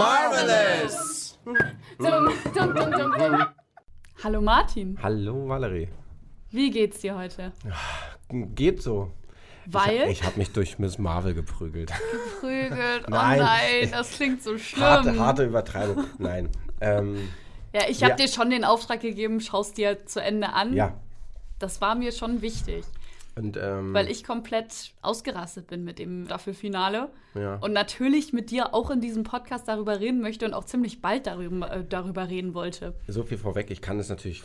Marvelous! Hallo Martin, Hallo Valerie. wie geht's dir heute? Geht so. Weil Ich, ich habe mich durch Miss Marvel geprügelt. prügelt, oh Nein. nein, das klingt so schlimm. harte, harte Übertreibung. Nein. Ähm, Ja, ich habe Ja. dir schon den Auftrag gegeben, schaust dir zu Ende an. ja. Das war mir schon wichtig, Und, ähm, weil ich komplett ausgerastet bin mit dem Staffelfinale. Ja. Und natürlich mit dir auch in diesem Podcast darüber reden möchte und auch ziemlich bald darüber, äh, darüber reden wollte. so viel vorweg. Ich kann es natürlich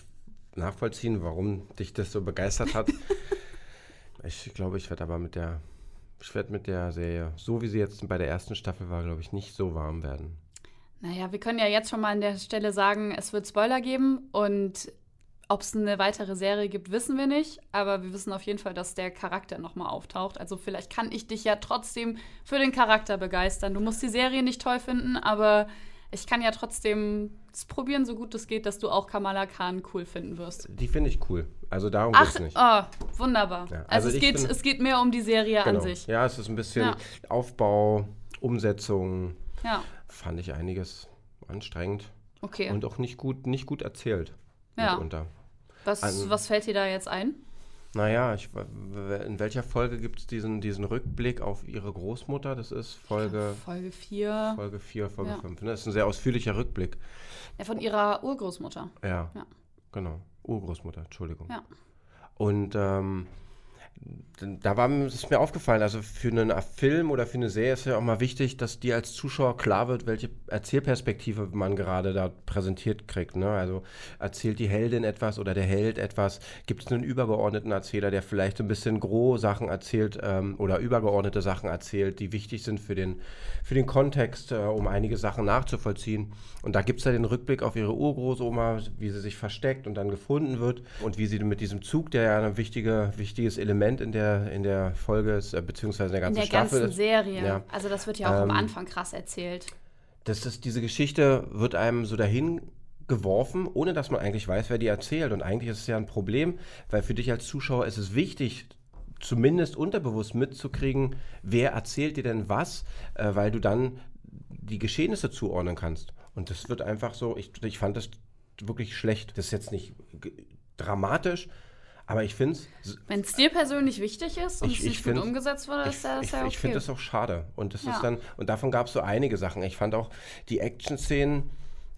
nachvollziehen, warum dich das so begeistert hat. ich glaube, ich werde aber mit der, ich werde mit der Serie, so wie sie jetzt bei der ersten Staffel war, glaube ich, nicht so warm werden. Naja, wir können ja jetzt schon mal an der Stelle sagen, es wird Spoiler geben und ob es eine weitere Serie gibt, wissen wir nicht. Aber wir wissen auf jeden Fall, dass der Charakter nochmal auftaucht. Also vielleicht kann ich dich ja trotzdem für den Charakter begeistern. Du musst die Serie nicht toll finden, aber ich kann ja trotzdem es probieren, so gut es geht, dass du auch Kamala Khan cool finden wirst. Die finde ich cool. Also darum Ach, geht's nicht. oh, wunderbar. Ja, also also es, geht, bin- es geht mehr um die Serie an Genau. sich. Ja, es ist ein bisschen Ja. Aufbau, Umsetzung. Ja, Fand ich einiges anstrengend okay. und auch nicht gut, nicht gut erzählt. Ja. Mitunter. was, an- was fällt dir da jetzt ein? Naja, ich, in welcher Folge gibt es diesen, diesen Rückblick auf ihre Großmutter? Das ist Folge, Folge 4 Folge 4, Folge Ja. 5. Ne? Das ist ein sehr ausführlicher Rückblick. ja, von ihrer Urgroßmutter. Ja, Ja. genau. Urgroßmutter, Entschuldigung. Ja. Und ähm, da war ist mir aufgefallen, also für einen Film oder für eine Serie ist ja auch mal wichtig, dass dir als Zuschauer klar wird, welche Erzählperspektive man gerade da präsentiert kriegt. Ne? Also erzählt die Heldin etwas oder der Held etwas? Gibt es einen übergeordneten Erzähler, der vielleicht ein bisschen gros Sachen erzählt ähm, oder übergeordnete Sachen erzählt, die wichtig sind für den, für den Kontext, äh, um einige Sachen nachzuvollziehen? Und da gibt es ja den Rückblick auf ihre Urgroßoma, wie sie sich versteckt und dann gefunden wird und wie sie mit diesem Zug, der ja ein wichtige, wichtiges Element in der, in der Folge äh, beziehungsweise in der In ganzen der Staffel ganzen. Serie. Ja. Also das wird ja auch am Ähm, Anfang krass erzählt. Das ist, diese Geschichte wird einem so dahin geworfen, ohne dass man eigentlich weiß, wer die erzählt. Und eigentlich ist es ja ein Problem, weil für dich als Zuschauer ist es wichtig, zumindest unterbewusst mitzukriegen, wer erzählt dir denn was, äh, weil du dann die Geschehnisse zuordnen kannst. Und das wird einfach so, ich, ich fand das wirklich schlecht. Das ist jetzt nicht dramatisch, aber ich finde es Wenn es dir persönlich wichtig ist und Ich- es ich nicht gut umgesetzt wurde, ich, ist ist ich, ja okay. ich finde das auch schade. Und das Ja. ist dann, und davon gab es so einige Sachen. Ich fand auch die Action-Szenen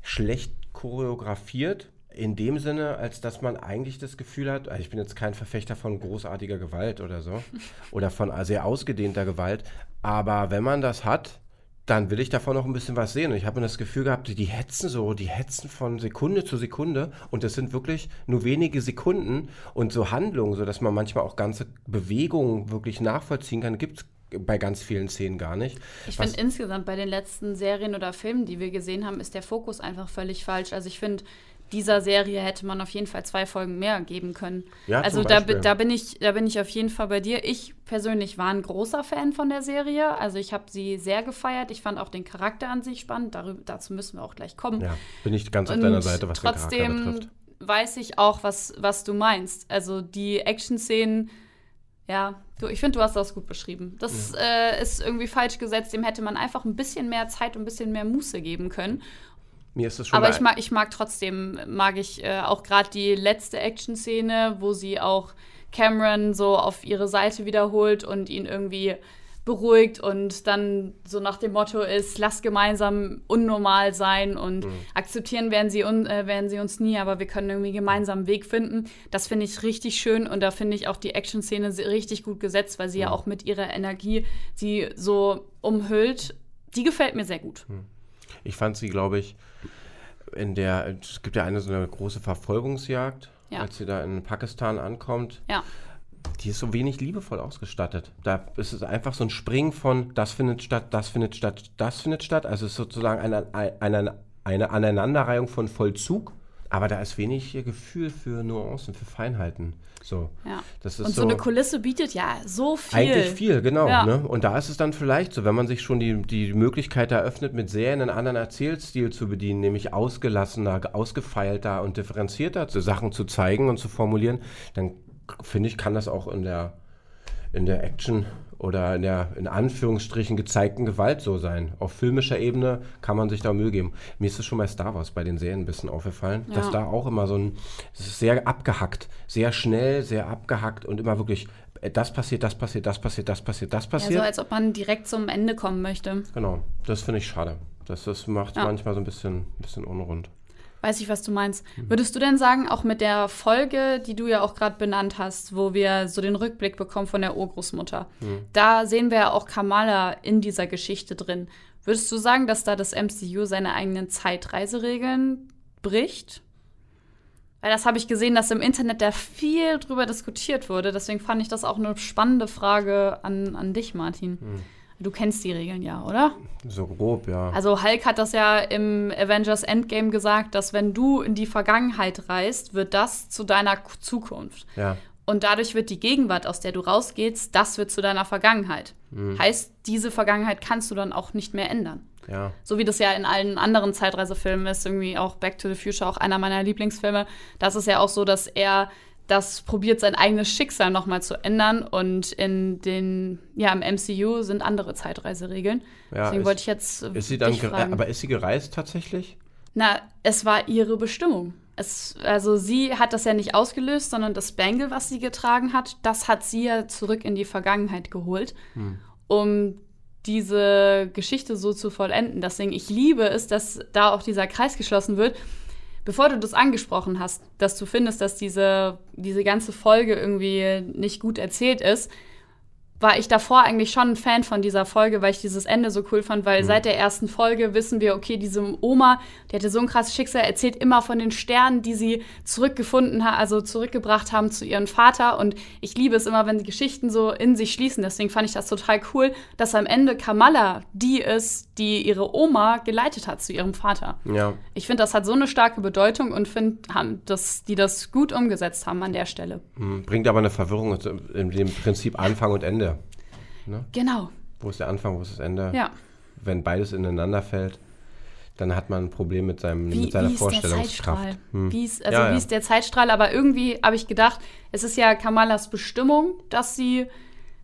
schlecht choreografiert. In dem Sinne, als dass man eigentlich das Gefühl hat, also ich bin jetzt kein Verfechter von großartiger Gewalt oder so, oder von sehr ausgedehnter Gewalt, aber wenn man das hat, dann will ich davon noch ein bisschen was sehen. Und ich habe das Gefühl gehabt, die hetzen so, die hetzen von Sekunde zu Sekunde und das sind wirklich nur wenige Sekunden und so Handlungen, sodass man manchmal auch ganze Bewegungen wirklich nachvollziehen kann, gibt es bei ganz vielen Szenen gar nicht. Ich finde insgesamt bei den letzten Serien oder Filmen, die wir gesehen haben, ist der Fokus einfach völlig falsch. Also ich finde, dieser Serie hätte man auf jeden Fall zwei Folgen mehr geben können. Ja, also da, da, bin ich, da bin ich auf jeden Fall bei dir. Ich persönlich war ein großer Fan von der Serie. Also ich habe sie sehr gefeiert. Ich fand auch den Charakter an sich spannend. Darüber, dazu müssen wir auch gleich kommen. Ja, bin ich ganz auf Und deiner Seite, was den Charakter trotzdem betrifft. weiß ich auch, was, was du meinst. Also die Action-Szenen, ja, du, ich finde, du hast das gut beschrieben. Das äh, ist irgendwie falsch gesetzt. Dem hätte man einfach ein bisschen mehr Zeit und ein bisschen mehr Muße geben können. Mir ist das schon Aber ich mag, ich mag trotzdem, mag ich äh, auch gerade die letzte Action-Szene, wo sie auch Cameron so auf ihre Seite wiederholt und ihn irgendwie beruhigt und dann so nach dem Motto ist, lass gemeinsam unnormal sein und Mhm. akzeptieren werden sie, un, äh, werden sie uns nie, aber wir können irgendwie gemeinsam einen Weg finden. Das finde ich richtig schön und da finde ich auch die Action-Szene richtig gut gesetzt, weil sie Mhm. ja auch mit ihrer Energie sie so umhüllt. Die gefällt mir sehr gut. Ich fand sie, glaube ich, in der, es gibt ja eine so eine große Verfolgungsjagd, Ja. als sie da in Pakistan ankommt. Ja. Die ist so wenig liebevoll ausgestattet. Da ist es einfach so ein Springen von das findet statt, das findet statt, das findet statt. Also es ist sozusagen eine, eine, eine Aneinanderreihung von Vollzug. Aber da ist wenig Gefühl für Nuancen, für Feinheiten. So. Ja. Das ist Und so, so eine Kulisse bietet ja so viel. Eigentlich viel, genau. Ja. Ne? Und da ist es dann vielleicht so, wenn man sich schon die, die Möglichkeit eröffnet, mit Serien einen anderen Erzählstil zu bedienen, nämlich ausgelassener, ausgefeilter und differenzierter zu Sachen zu zeigen und zu formulieren, dann finde ich, kann das auch in der, in der Action oder in der in Anführungsstrichen gezeigten Gewalt so sein. Auf filmischer Ebene kann man sich da Mühe geben. Mir ist es schon bei Star Wars bei den Serien ein bisschen aufgefallen, Ja. dass da auch immer so ein, es ist sehr abgehackt, sehr schnell, sehr abgehackt und immer wirklich, äh, das passiert, das passiert, das passiert, das passiert, das Ja, passiert. so als ob man direkt zum Ende kommen möchte. genau, das finde ich schade. Das, das macht Ja. manchmal so ein bisschen, bisschen unrund. Weiß ich, was du meinst. Mhm. Würdest du denn sagen, auch mit der Folge, die du ja auch gerade benannt hast, wo wir so den Rückblick bekommen von der Urgroßmutter, Mhm. da sehen wir ja auch Kamala in dieser Geschichte drin. Würdest du sagen, dass da das MCU seine eigenen Zeitreiseregeln bricht? Weil das habe ich gesehen, dass im Internet da viel drüber diskutiert wurde. Deswegen fand ich das auch eine spannende Frage an, an dich, Martin. Mhm. Du kennst die Regeln ja, oder? So grob, ja. Also Hulk hat das ja im Avengers Endgame gesagt, dass wenn du in die Vergangenheit reist, wird das zu deiner Zukunft. ja. Und dadurch wird die Gegenwart, aus der du rausgehst, das wird zu deiner Vergangenheit. Heißt, diese Vergangenheit kannst du dann auch nicht mehr ändern. Ja. So wie das ja in allen anderen Zeitreisefilmen ist, irgendwie auch Back to the Future, auch einer meiner Lieblingsfilme. Das ist ja auch so, dass er das probiert, sein eigenes Schicksal nochmal zu ändern. Und in den, ja, im MCU sind andere Zeitreiseregeln. Ja, Deswegen ist- wollte ich jetzt Ist sie dann, fragen. aber ist sie gereist tatsächlich? Na, es war ihre Bestimmung. Es, also sie hat das ja nicht ausgelöst, sondern das Bangle, was sie getragen hat, das hat sie ja zurück in die Vergangenheit geholt, um diese Geschichte so zu vollenden. Deswegen, ich liebe es, dass da auch dieser Kreis geschlossen wird. Bevor du das angesprochen hast, dass du findest, dass diese, diese ganze Folge irgendwie nicht gut erzählt ist, war ich davor eigentlich schon ein Fan von dieser Folge, weil ich dieses Ende so cool fand, weil seit der ersten Folge wissen wir, okay, diese Oma, die hatte so ein krasses Schicksal, erzählt immer von den Sternen, die sie zurückgefunden hat, also zurückgebracht haben zu ihrem Vater. Und ich liebe es immer, wenn die Geschichten so in sich schließen. Deswegen fand ich das total cool, dass am Ende Kamala die ist, die ihre Oma geleitet hat zu ihrem Vater. Ja. Ich finde, das hat so eine starke Bedeutung und finde, dass die das gut umgesetzt haben an der Stelle. Hm, Bringt aber eine Verwirrung also in dem Prinzip Anfang und Ende. Genau, Wo ist der Anfang, wo ist das Ende? ja. Wenn beides ineinander fällt, dann hat man ein Problem mit, seinem, mit seiner wie Vorstellungskraft. Hm. Wie ist, also Ja, wie ja. ist der Zeitstrahl? Aber irgendwie habe ich gedacht, es ist ja Kamalas Bestimmung, dass sie,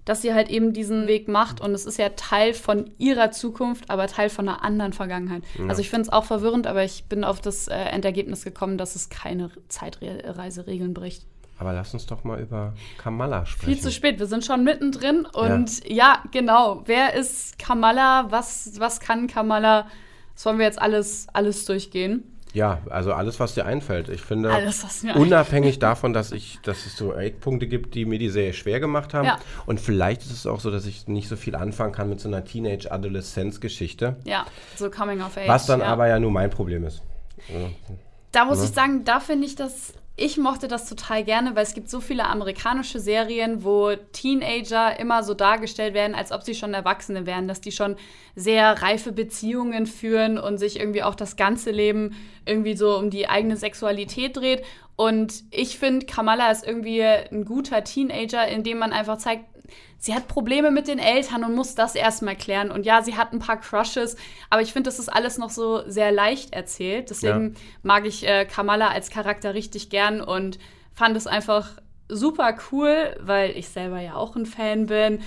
dass sie halt eben diesen Weg macht und es ist ja Teil von ihrer Zukunft, aber Teil von einer anderen Vergangenheit. Also ich finde es auch verwirrend, aber ich bin auf das äh, Endergebnis gekommen, dass es keine Zeitreiseregeln bricht. Aber lass uns doch mal über Kamala sprechen. Viel zu spät, wir sind schon mittendrin und ja, genau. Wer ist Kamala? Was, was kann Kamala? Das wollen wir jetzt alles, alles durchgehen. Ja, also alles, was dir einfällt. Ich finde, Alles, unabhängig davon, dass, ich, dass es so Eckpunkte gibt, die mir die Serie schwer gemacht haben. Ja. Und vielleicht ist es auch so, dass ich nicht so viel anfangen kann mit so einer Teenage-Adoleszenz-Geschichte. Ja, so Coming of Age. Was dann ja. aber ja nur mein Problem ist. Da muss ich sagen, da finde ich das. Ich mochte das total gerne, weil es gibt so viele amerikanische Serien, wo Teenager immer so dargestellt werden, als ob sie schon Erwachsene wären, dass die schon sehr reife Beziehungen führen und sich irgendwie auch das ganze Leben irgendwie so um die eigene Sexualität dreht. Und ich finde, Kamala ist irgendwie ein guter Teenager, in dem man einfach zeigt, sie hat Probleme mit den Eltern und muss das erstmal klären. Und ja, sie hat ein paar Crushes, aber ich finde, das ist alles noch so sehr leicht erzählt. Deswegen Ja. mag ich äh, Kamala als Charakter richtig gern und fand es einfach super cool, weil ich selber ja auch ein Fan bin.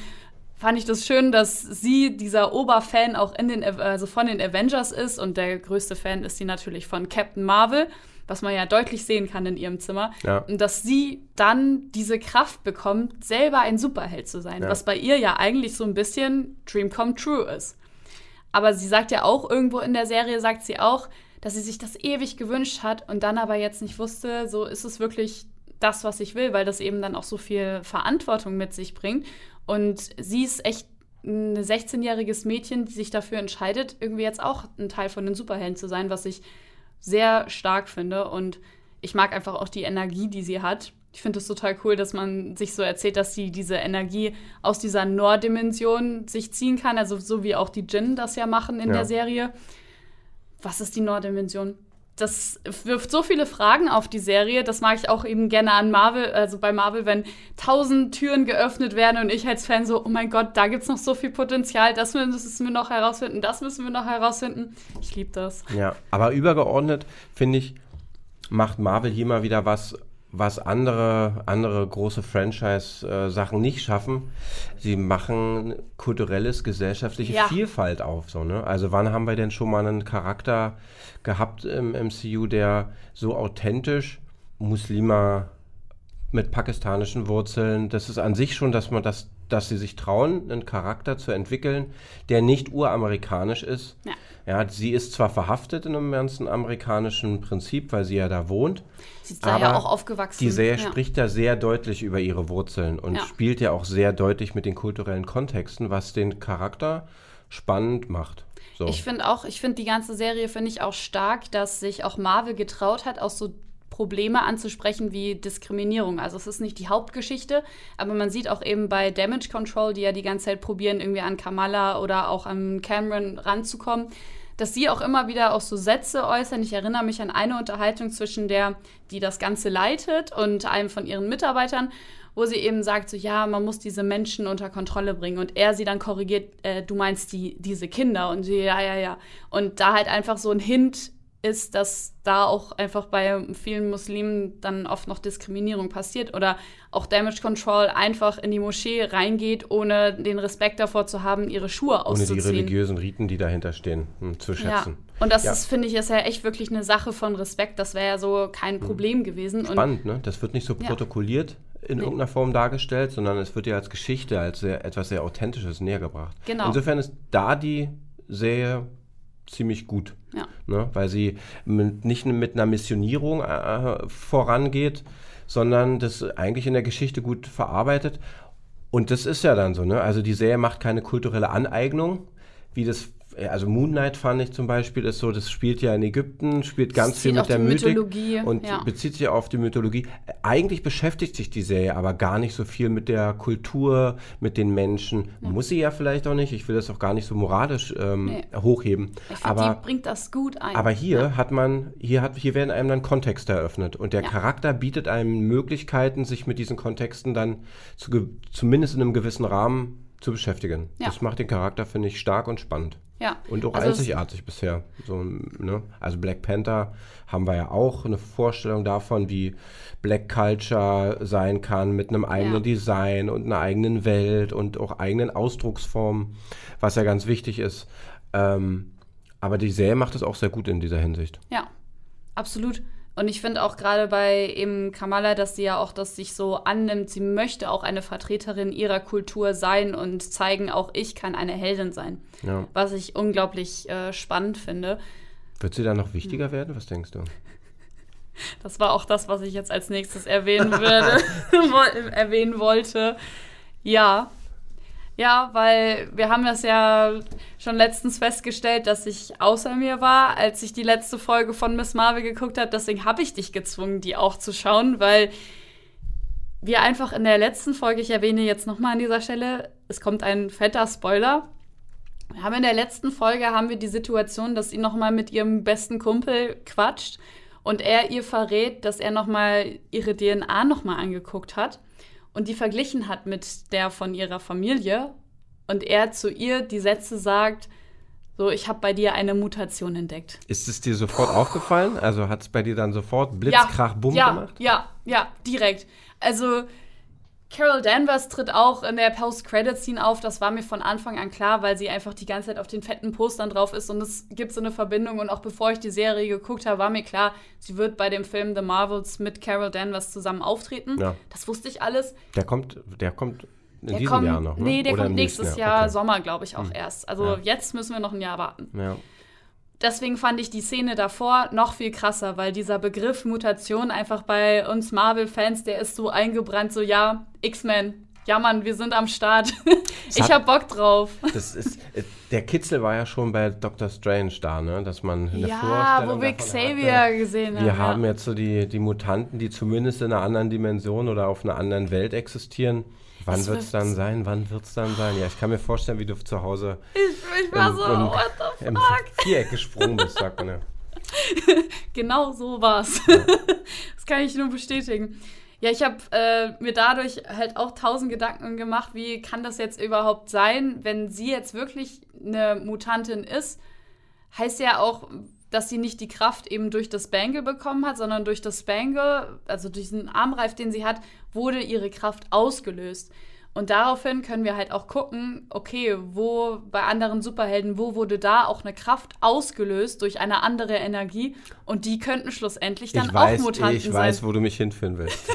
Fand ich das schön, dass sie dieser Oberfan auch in den, also von den Avengers ist und der größte Fan ist sie natürlich von Captain Marvel, was man ja deutlich sehen kann in ihrem Zimmer. Ja. Und dass sie dann diese Kraft bekommt, selber ein Superheld zu sein, Ja. was bei ihr ja eigentlich so ein bisschen Dream Come True ist. Aber sie sagt ja auch irgendwo in der Serie, sagt sie auch, dass sie sich das ewig gewünscht hat und dann aber jetzt nicht wusste, so ist es wirklich das, was ich will, weil das eben dann auch so viel Verantwortung mit sich bringt. Und sie ist echt ein 16-jähriges Mädchen, die sich dafür entscheidet, irgendwie jetzt auch ein Teil von den Superhelden zu sein, was ich sehr stark finde. Und ich mag einfach auch die Energie, die sie hat. Ich finde es total cool, dass man sich so erzählt, dass sie diese Energie aus dieser Norddimension sich ziehen kann. Also so wie auch die Djinn das ja machen in Ja. der Serie. Was ist die Norddimension? Das wirft so viele Fragen auf die Serie. Das mag ich auch eben gerne an Marvel, also bei Marvel, wenn tausend Türen geöffnet werden und ich als Fan so, oh mein Gott, da gibt es noch so viel Potenzial, das müssen wir noch herausfinden, das müssen wir noch herausfinden. Ich liebe das. Ja, aber übergeordnet finde ich, macht Marvel hier mal wieder was, was andere, andere große Franchise-Sachen nicht schaffen. Sie machen kulturelles, gesellschaftliche ja. Vielfalt auf. So, ne? Also wann haben wir denn schon mal einen Charakter gehabt im MCU, der so authentisch Muslima mit pakistanischen Wurzeln, das ist an sich schon, dass man das, dass sie sich trauen, einen Charakter zu entwickeln, der nicht uramerikanisch ist. Ja. ja sie ist zwar verhaftet in einem ganzen amerikanischen Prinzip, weil sie ja da wohnt. Sie ist da ja auch aufgewachsen. Die Serie ja. spricht da sehr deutlich über ihre Wurzeln und ja. spielt ja auch sehr deutlich mit den kulturellen Kontexten, was den Charakter spannend macht. So. Ich finde auch, ich finde die ganze Serie finde ich auch stark, dass sich auch Marvel getraut hat, aus so Probleme anzusprechen wie Diskriminierung. Also es ist nicht die Hauptgeschichte, aber man sieht auch eben bei Damage Control, die ja die ganze Zeit probieren, irgendwie an Kamala oder auch an Cameron ranzukommen, dass sie auch immer wieder auch so Sätze äußern. Ich erinnere mich an eine Unterhaltung zwischen der, die das Ganze leitet und einem von ihren Mitarbeitern, wo sie eben sagt, so ja, man muss diese Menschen unter Kontrolle bringen und er sie dann korrigiert, äh, du meinst die, diese Kinder und sie, ja, ja, ja. Und da halt einfach so ein Hint ist, dass da auch einfach bei vielen Muslimen dann oft noch Diskriminierung passiert oder auch Damage Control einfach in die Moschee reingeht, ohne den Respekt davor zu haben, ihre Schuhe auszuziehen. Ohne die religiösen Riten, die dahinter stehen, hm, zu schätzen. Ja. Und das ja. finde ich, ist ja echt wirklich eine Sache von Respekt. Das wäre ja so kein hm. Problem gewesen. Spannend, Und ne? Das wird nicht so protokolliert in nee. irgendeiner Form dargestellt, sondern es wird ja als Geschichte, als sehr, etwas sehr Authentisches näher gebracht. Genau. Insofern ist da die Serie ziemlich gut. Ja. Ne? Weil sie mit, nicht mit einer Missionierung äh, vorangeht, sondern das eigentlich in der Geschichte gut verarbeitet. Und das ist ja dann so, ne? Also die Serie macht keine kulturelle Aneignung, wie das also Moon Knight fand ich zum Beispiel ist so, das spielt ja in Ägypten, spielt ganz viel mit der Mythologie und ja. bezieht sich auf die Mythologie. Eigentlich beschäftigt sich die Serie aber gar nicht so viel mit der Kultur, mit den Menschen. Ja. Muss sie ja vielleicht auch nicht. Ich will das auch gar nicht so moralisch ähm, nee. hochheben. Ich find, aber die bringt das gut ein. Aber hier ja. hat man, hier hat, hier werden einem dann Kontexte eröffnet und der Charakter bietet einem Möglichkeiten, sich mit diesen Kontexten dann zu, zumindest in einem gewissen Rahmen zu beschäftigen. Das macht den Charakter, finde ich, stark und spannend. Ja. Und auch also einzigartig bisher. So, ne? Also Black Panther haben wir ja auch eine Vorstellung davon, wie Black Culture sein kann mit einem eigenen ja. Design und einer eigenen Welt und auch eigenen Ausdrucksformen, was ja ganz wichtig ist. Ähm, aber die Serie macht es auch sehr gut in dieser Hinsicht. Ja, absolut. Und ich finde auch gerade bei eben Kamala, dass sie ja auch das sich so annimmt. Sie möchte auch eine Vertreterin ihrer Kultur sein und zeigen, auch ich kann eine Heldin sein. Ja. Was ich unglaublich äh, spannend finde. Wird sie dann noch wichtiger werden? Was denkst du? Das war auch das, was ich jetzt als nächstes erwähnen würde, erwähnen wollte. Ja, ja, weil wir haben das ja schon letztens festgestellt, dass ich außer mir war, als ich die letzte Folge von Miss Marvel geguckt habe. Deswegen habe ich dich gezwungen, die auch zu schauen, weil wir einfach in der letzten Folge, ich erwähne jetzt nochmal an dieser Stelle, es kommt ein fetter Spoiler. Wir haben in der letzten Folge haben wir die Situation, dass sie nochmal mit ihrem besten Kumpel quatscht und er ihr verrät, dass er nochmal ihre DNA nochmal angeguckt hat und die verglichen hat mit der von ihrer Familie und er zu ihr die Sätze sagt, so, ich habe bei dir eine Mutation entdeckt. Ist es dir sofort aufgefallen? Also hat es bei dir dann sofort Blitzkrach, ja, Bumm ja, gemacht? Ja, ja, direkt. Also Carol Danvers tritt auch in der Post-Credit-Scene auf. Das war mir von Anfang an klar, weil sie einfach die ganze Zeit auf den fetten Postern drauf ist und es gibt so eine Verbindung. Und auch bevor ich die Serie geguckt habe, war mir klar, sie wird bei dem Film The Marvels mit Carol Danvers zusammen auftreten. Ja. Das wusste ich alles. Der kommt, der kommt in der diesem kommt, Jahr noch, ne? Nee, der Oder kommt nächstes Jahr, Jahr okay. Sommer, glaube ich, auch hm. erst. Also ja. jetzt müssen wir noch ein Jahr warten. Ja deswegen fand ich die Szene davor noch viel krasser, weil dieser Begriff Mutation einfach bei uns Marvel-Fans, der ist so eingebrannt, so ja, X-Men. Ja, Mann, wir sind am Start. ich hat, hab Bock drauf. Das ist, äh, der Kitzel war ja schon bei Doctor Strange da, ne? Dass man eine ja, Vorstellung wo wir Xavier hatte. gesehen haben. Wir haben jetzt so die, die Mutanten, die zumindest in einer anderen Dimension oder auf einer anderen Welt existieren. Wann wird es dann sein? Wann wird es dann sein? Ja, ich kann mir vorstellen, wie du zu Hause ich, ich war im, so, im, what the fuck? im Viereck gesprungen bist, sagt man ja. genau so war's. das kann ich nur bestätigen. Ja, ich habe äh, mir dadurch halt auch tausend Gedanken gemacht, wie kann das jetzt überhaupt sein, wenn sie jetzt wirklich eine Mutantin ist, heißt ja auch, dass sie nicht die Kraft eben durch das Bangle bekommen hat, sondern durch das Bangle, also durch diesen Armreif, den sie hat, wurde ihre Kraft ausgelöst. Und daraufhin können wir halt auch gucken, okay, wo bei anderen Superhelden, wo wurde da auch eine Kraft ausgelöst durch eine andere Energie und die könnten schlussendlich dann weiß, auch Mutanten ich sein. Ich weiß, wo du mich hinführen willst.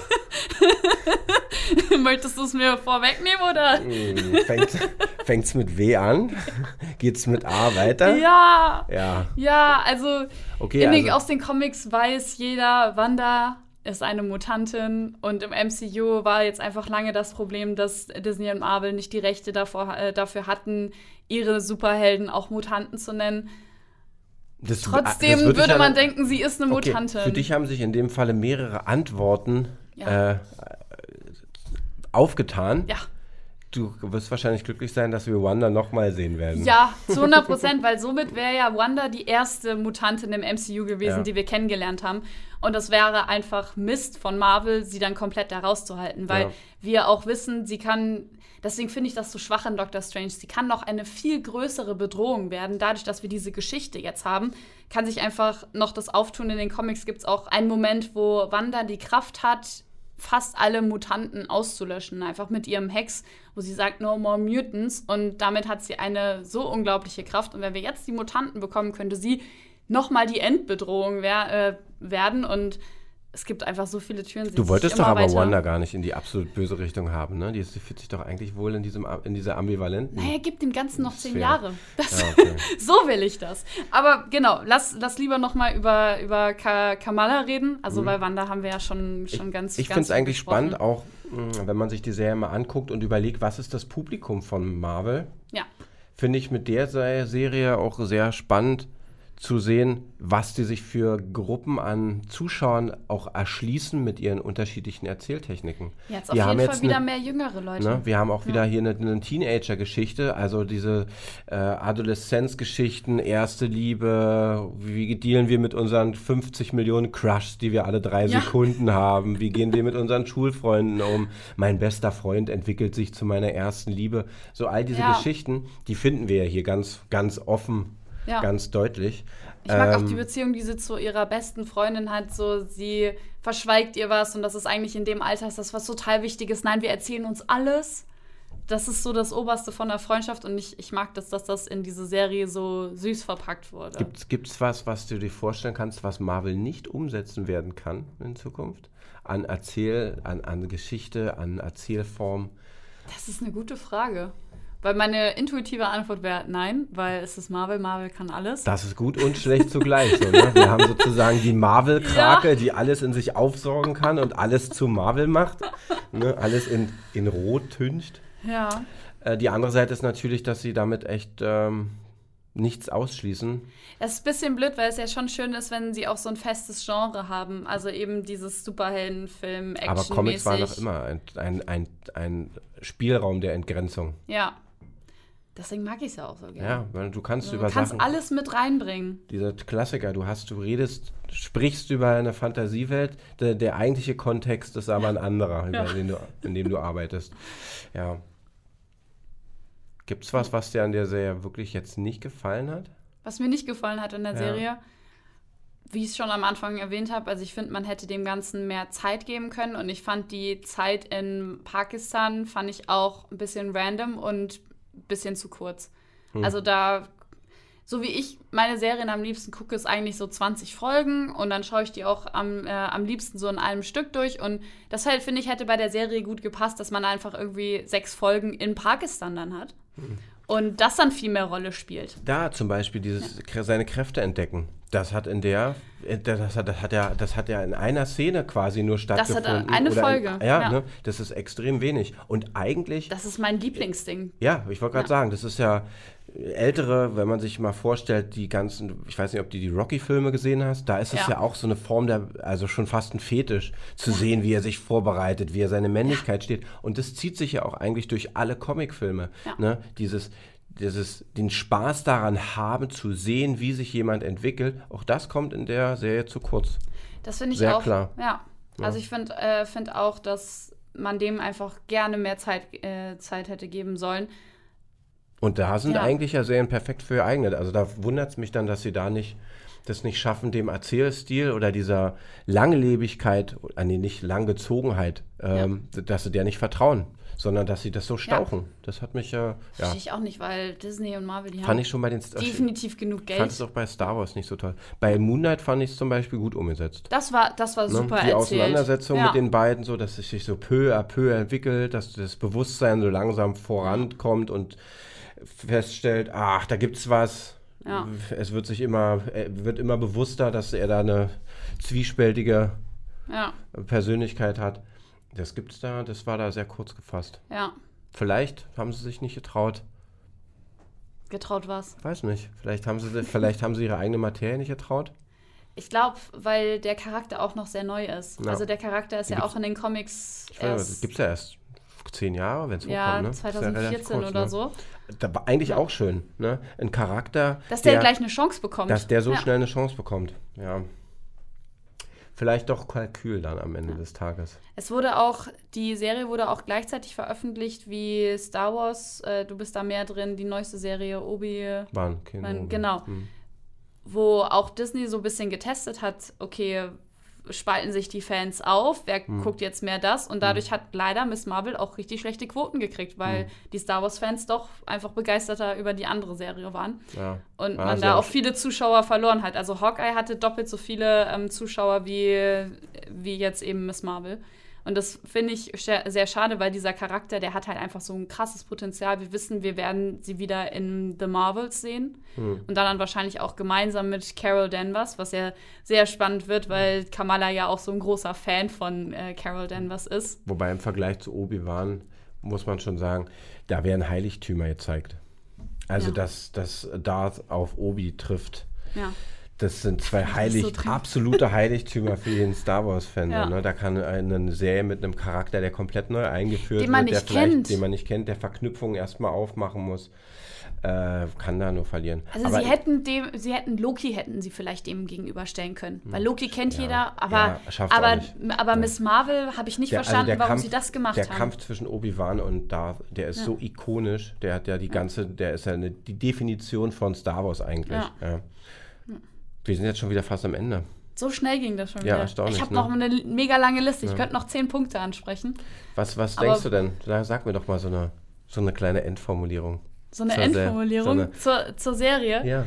Möchtest du es mir vorwegnehmen oder? Hm, Fängt es mit W an? Geht es mit A weiter? Ja. Ja. Ja, also, okay, in den, also aus den Comics weiß jeder, Wanda ist eine Mutantin und im MCU war jetzt einfach lange das Problem, dass Disney und Marvel nicht die Rechte davor, äh, dafür hatten, ihre Superhelden auch Mutanten zu nennen. das, Trotzdem das würde ich man ja- denken, sie ist eine Okay, Mutantin. für dich haben sich in dem Falle mehrere Antworten Ja. äh, aufgetan. ja. Du wirst wahrscheinlich glücklich sein, dass wir Wanda nochmal sehen werden. Ja, zu 100 Prozent, weil somit wäre ja Wanda die erste Mutantin im MCU gewesen, Ja. die wir kennengelernt haben. Und das wäre einfach Mist von Marvel, sie dann komplett da rauszuhalten, weil Ja. wir auch wissen, sie kann. Deswegen finde ich das so schwach in Doctor Strange. Sie kann noch eine viel größere Bedrohung werden. Dadurch, dass wir diese Geschichte jetzt haben, kann sich einfach noch das auftun. In den Comics gibt es auch einen Moment, wo Wanda die Kraft hat, fast alle Mutanten auszulöschen. Einfach mit ihrem Hex, wo sie sagt, no more mutants. Und damit hat sie eine so unglaubliche Kraft. Und wenn wir jetzt die Mutanten bekommen, könnte sie nochmal die Endbedrohung wer äh, werden. Und es gibt einfach so viele Türen. Du wolltest doch aber weiter. Wanda gar nicht in die absolut böse Richtung haben, ne? Die fühlt sich doch eigentlich wohl in, diesem, in dieser ambivalenten. Naja, gib dem Ganzen noch zehn Sphäre. Jahre. Das, Ja, okay. so will ich das. Aber genau, lass, lass lieber noch mal über, über Ka Kamala reden. Also bei Wanda haben wir ja schon, schon ganz Mhm. Ich ganz finde es eigentlich gesprochen. spannend, auch mh, wenn man sich die Serie mal anguckt und überlegt, was ist das Publikum von Marvel, Ja, finde ich mit der Se- Serie auch sehr spannend zu sehen, was die sich für Gruppen an Zuschauern auch erschließen mit ihren unterschiedlichen Erzähltechniken. jetzt auf Wir haben jeden Fall wieder eine- mehr jüngere Leute. Ne? Wir haben auch wieder hier eine, eine Teenager-Geschichte, also diese äh, Adoleszenzgeschichten, erste Liebe, wie dealen wir mit unseren 50 Millionen Crushs, die wir alle drei Ja. Sekunden haben, wie gehen wir mit unseren Schulfreunden um, mein bester Freund entwickelt sich zu meiner ersten Liebe. So all diese Ja. Geschichten, die finden wir ja hier ganz, ganz offen, Ja. ganz deutlich. Ich mag auch Ähm, die Beziehung, die sie zu ihrer besten Freundin hat. So, sie verschweigt ihr was und das ist eigentlich in dem Alter ist das was total Wichtiges. Nein, wir erzählen uns alles. Das ist so das Oberste von der Freundschaft und ich, ich mag das, dass das in diese Serie so süß verpackt wurde. Gibt's, gibt's was, was du dir vorstellen kannst, was Marvel nicht umsetzen werden kann in Zukunft? An Erzähl, an, an Geschichte, an Erzählform? Das ist eine gute Frage. Weil meine intuitive Antwort wäre nein, weil es ist Marvel, Marvel kann alles. Das ist gut und schlecht zugleich. So, ne? Wir haben sozusagen die Marvel-Krake, die alles in sich aufsaugen kann und alles zu Marvel macht. Ne? Alles in, in Rot tüncht. Ja. Äh, die andere Seite ist natürlich, dass sie damit echt ähm, nichts ausschließen. Das ist ein bisschen blöd, weil es ja schon schön ist, wenn sie auch so ein festes Genre haben. Also eben dieses Superheldenfilm, action Aber Comics waren noch immer ein, ein, ein, ein Spielraum der Entgrenzung. Ja. Deswegen mag ich es ja auch so gerne. Ja, weil du kannst Du über kannst Sachen... alles mit reinbringen. dieser Klassiker, du hast, du redest, sprichst über eine Fantasiewelt, der, der eigentliche Kontext ist aber ein anderer, Ja. den du, in dem du arbeitest. Ja. Gibt's was, was dir an der Serie wirklich jetzt nicht gefallen hat? Was mir nicht gefallen hat in der Ja. Serie, wie ich es schon am Anfang erwähnt habe, also ich finde, man hätte dem Ganzen mehr Zeit geben können und ich fand die Zeit in Pakistan, fand ich auch ein bisschen random und bisschen zu kurz. Hm. Also da, so wie ich meine Serien am liebsten gucke, ist eigentlich so 20 Folgen und dann schaue ich die auch am, äh, am liebsten so in einem Stück durch und das halt, finde ich, hätte bei der Serie gut gepasst, dass man einfach irgendwie sechs Folgen in Pakistan dann hat. Hm. Und das dann viel mehr Rolle spielt. Da zum Beispiel dieses seine Kräfte entdecken. Das hat in der, äh, das hat, das hat ja, das hat ja in einer Szene quasi nur hat, äh, stattgefunden. eine Folge, In, ja, ja. Ne, das ist extrem wenig. Und eigentlich Das ist mein Lieblingsding. Ja, ich wollte gerade Ja. sagen, das ist ja ältere, wenn man sich mal vorstellt, die ganzen, ich weiß nicht, ob du die Rocky-Filme gesehen hast, da ist es ja. Ja. auch so eine Form der, also schon fast ein Fetisch, zu sehen, wie er sich vorbereitet, wie er seine Männlichkeit steht. Und das zieht sich ja auch eigentlich durch alle Comicfilme. Ja. Ne? Dieses dieses, den Spaß daran haben, zu sehen, wie sich jemand entwickelt, auch das kommt in der Serie zu kurz. Das finde ich Sehr auch. klar. Ja. Also ich finde äh, find auch, dass man dem einfach gerne mehr Zeit, äh, Zeit hätte geben sollen. Und da sind Ja. eigentlich ja Serien perfekt für geeignet. Also da wundert es mich dann, dass sie da nicht das nicht schaffen, dem Erzählstil oder dieser Langlebigkeit, äh, nee, nicht Langgezogenheit, ähm, dass sie der nicht vertrauen, sondern dass sie das so stauchen. Das hat mich äh, ja, Verstehe ich auch nicht, weil Disney und Marvel, die fand haben ich schon bei den Star definitiv genug Geld. fand es auch bei Star Wars nicht so toll. Bei Moon Knight fand ich es zum Beispiel gut umgesetzt. Das war, das war Ne? super Die erzählt. Auseinandersetzung ja. mit den beiden, so dass es sich so peu à peu entwickelt, dass das Bewusstsein so langsam vorankommt und feststellt, ach, da gibt's was. Ja. Es wird sich immer, er wird immer bewusster, dass er da eine zwiespältige Ja, Persönlichkeit hat. Das gibt's da, das war da sehr kurz gefasst. ja. Vielleicht haben sie sich nicht getraut. Getraut was. Weiß nicht. Vielleicht haben sie, vielleicht haben sie ihre eigene Materie nicht getraut. Ich glaube, weil der Charakter auch noch sehr neu ist. Ja. Also der Charakter ist ja gibt's- auch in den Comics Ich weiß, erst gibt's ja erst zehn Jahre, wenn es ja, hochkommt. Ne? Ist relativ 2014 kurz, oder ne? so. Da war eigentlich auch schön, ne? Ein Charakter, Dass der, gleich eine Chance bekommt. dass der so ja. schnell eine Chance bekommt. Ja. Vielleicht doch Kalkül dann am Ende des Tages. Es wurde auch, die Serie wurde auch gleichzeitig veröffentlicht wie Star Wars. Äh, du bist da mehr drin, die neueste Serie Obi. Man- genau. Hm. wo auch Disney so ein bisschen getestet hat, okay, spalten sich die Fans auf, wer Hm. guckt jetzt mehr das? Und dadurch hat leider Miss Marvel auch richtig schlechte Quoten gekriegt, weil Hm. die Star Wars-Fans doch einfach begeisterter über die andere Serie waren. Ja. Und man sehr da auch viele Zuschauer verloren hat. Also Hawkeye hatte doppelt so viele ähm, Zuschauer wie, wie jetzt eben Miss Marvel. Und das finde ich sehr schade, weil dieser Charakter, der hat halt einfach so ein krasses Potenzial. Wir wissen, wir werden sie wieder in The Marvels sehen. Hm. Und dann wahrscheinlich auch gemeinsam mit Carol Danvers, was ja sehr spannend wird, weil Kamala ja auch so ein großer Fan von äh, Carol Danvers ist. Wobei im Vergleich zu Obi-Wan muss man schon sagen, da werden Heiligtümer gezeigt. Also, Ja. dass, dass Darth auf Obi trifft. Ja. Das sind zwei Heilig, so absolute Heiligtümer für jeden Star Wars-Fan. Ja. Ne? Da kann eine Serie mit einem Charakter, der komplett neu eingeführt Den man wird, der nicht vielleicht, kennt. den man nicht kennt, der Verknüpfungen erstmal aufmachen muss, äh, kann da nur verlieren. Also Aber sie hätten dem, sie hätten Loki hätten sie vielleicht dem gegenüberstellen können. Weil Loki kennt Hm. Ja. jeder, aber, Ja, aber, aber Miss Marvel habe ich nicht der- also verstanden, der warum Kampf- sie das gemacht Der haben. Kampf zwischen Obi-Wan und Darth, der ist so ikonisch. Der hat ja die ganze, der ist ja eine, die Definition von Star Wars eigentlich. Ja. Ja. Wir sind jetzt schon wieder fast am Ende. so schnell ging das schon Ja, wieder. erstaunlich, ich habe ne? noch eine mega lange Liste. Ich Ja. könnte noch zehn Punkte ansprechen. Was, was Aber- denkst du denn? Sag mir doch mal so eine, so eine kleine Endformulierung. So eine Zur Endformulierung so eine- zur, zur Serie. Ja.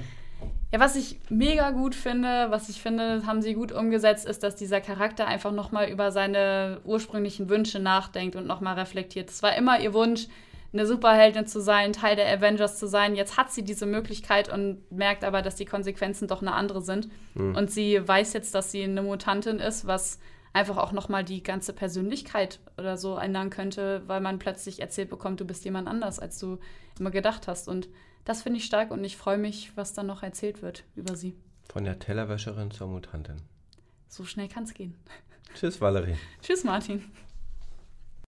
Ja, was ich mega gut finde, was ich finde, haben sie gut umgesetzt, ist, dass dieser Charakter einfach nochmal über seine ursprünglichen Wünsche nachdenkt und nochmal reflektiert. Es war immer ihr Wunsch, eine Superheldin zu sein, Teil der Avengers zu sein. Jetzt hat sie diese Möglichkeit und merkt aber, dass die Konsequenzen doch eine andere sind. Und sie weiß jetzt, dass sie eine Mutantin ist, was einfach auch nochmal die ganze Persönlichkeit oder so ändern könnte, weil man plötzlich erzählt bekommt, du bist jemand anders, als du immer gedacht hast. Und das finde ich stark und ich freue mich, was dann noch erzählt wird über sie. Von der Tellerwäscherin zur Mutantin. So schnell kann es gehen. Tschüss, Valerie. Tschüss, Martin.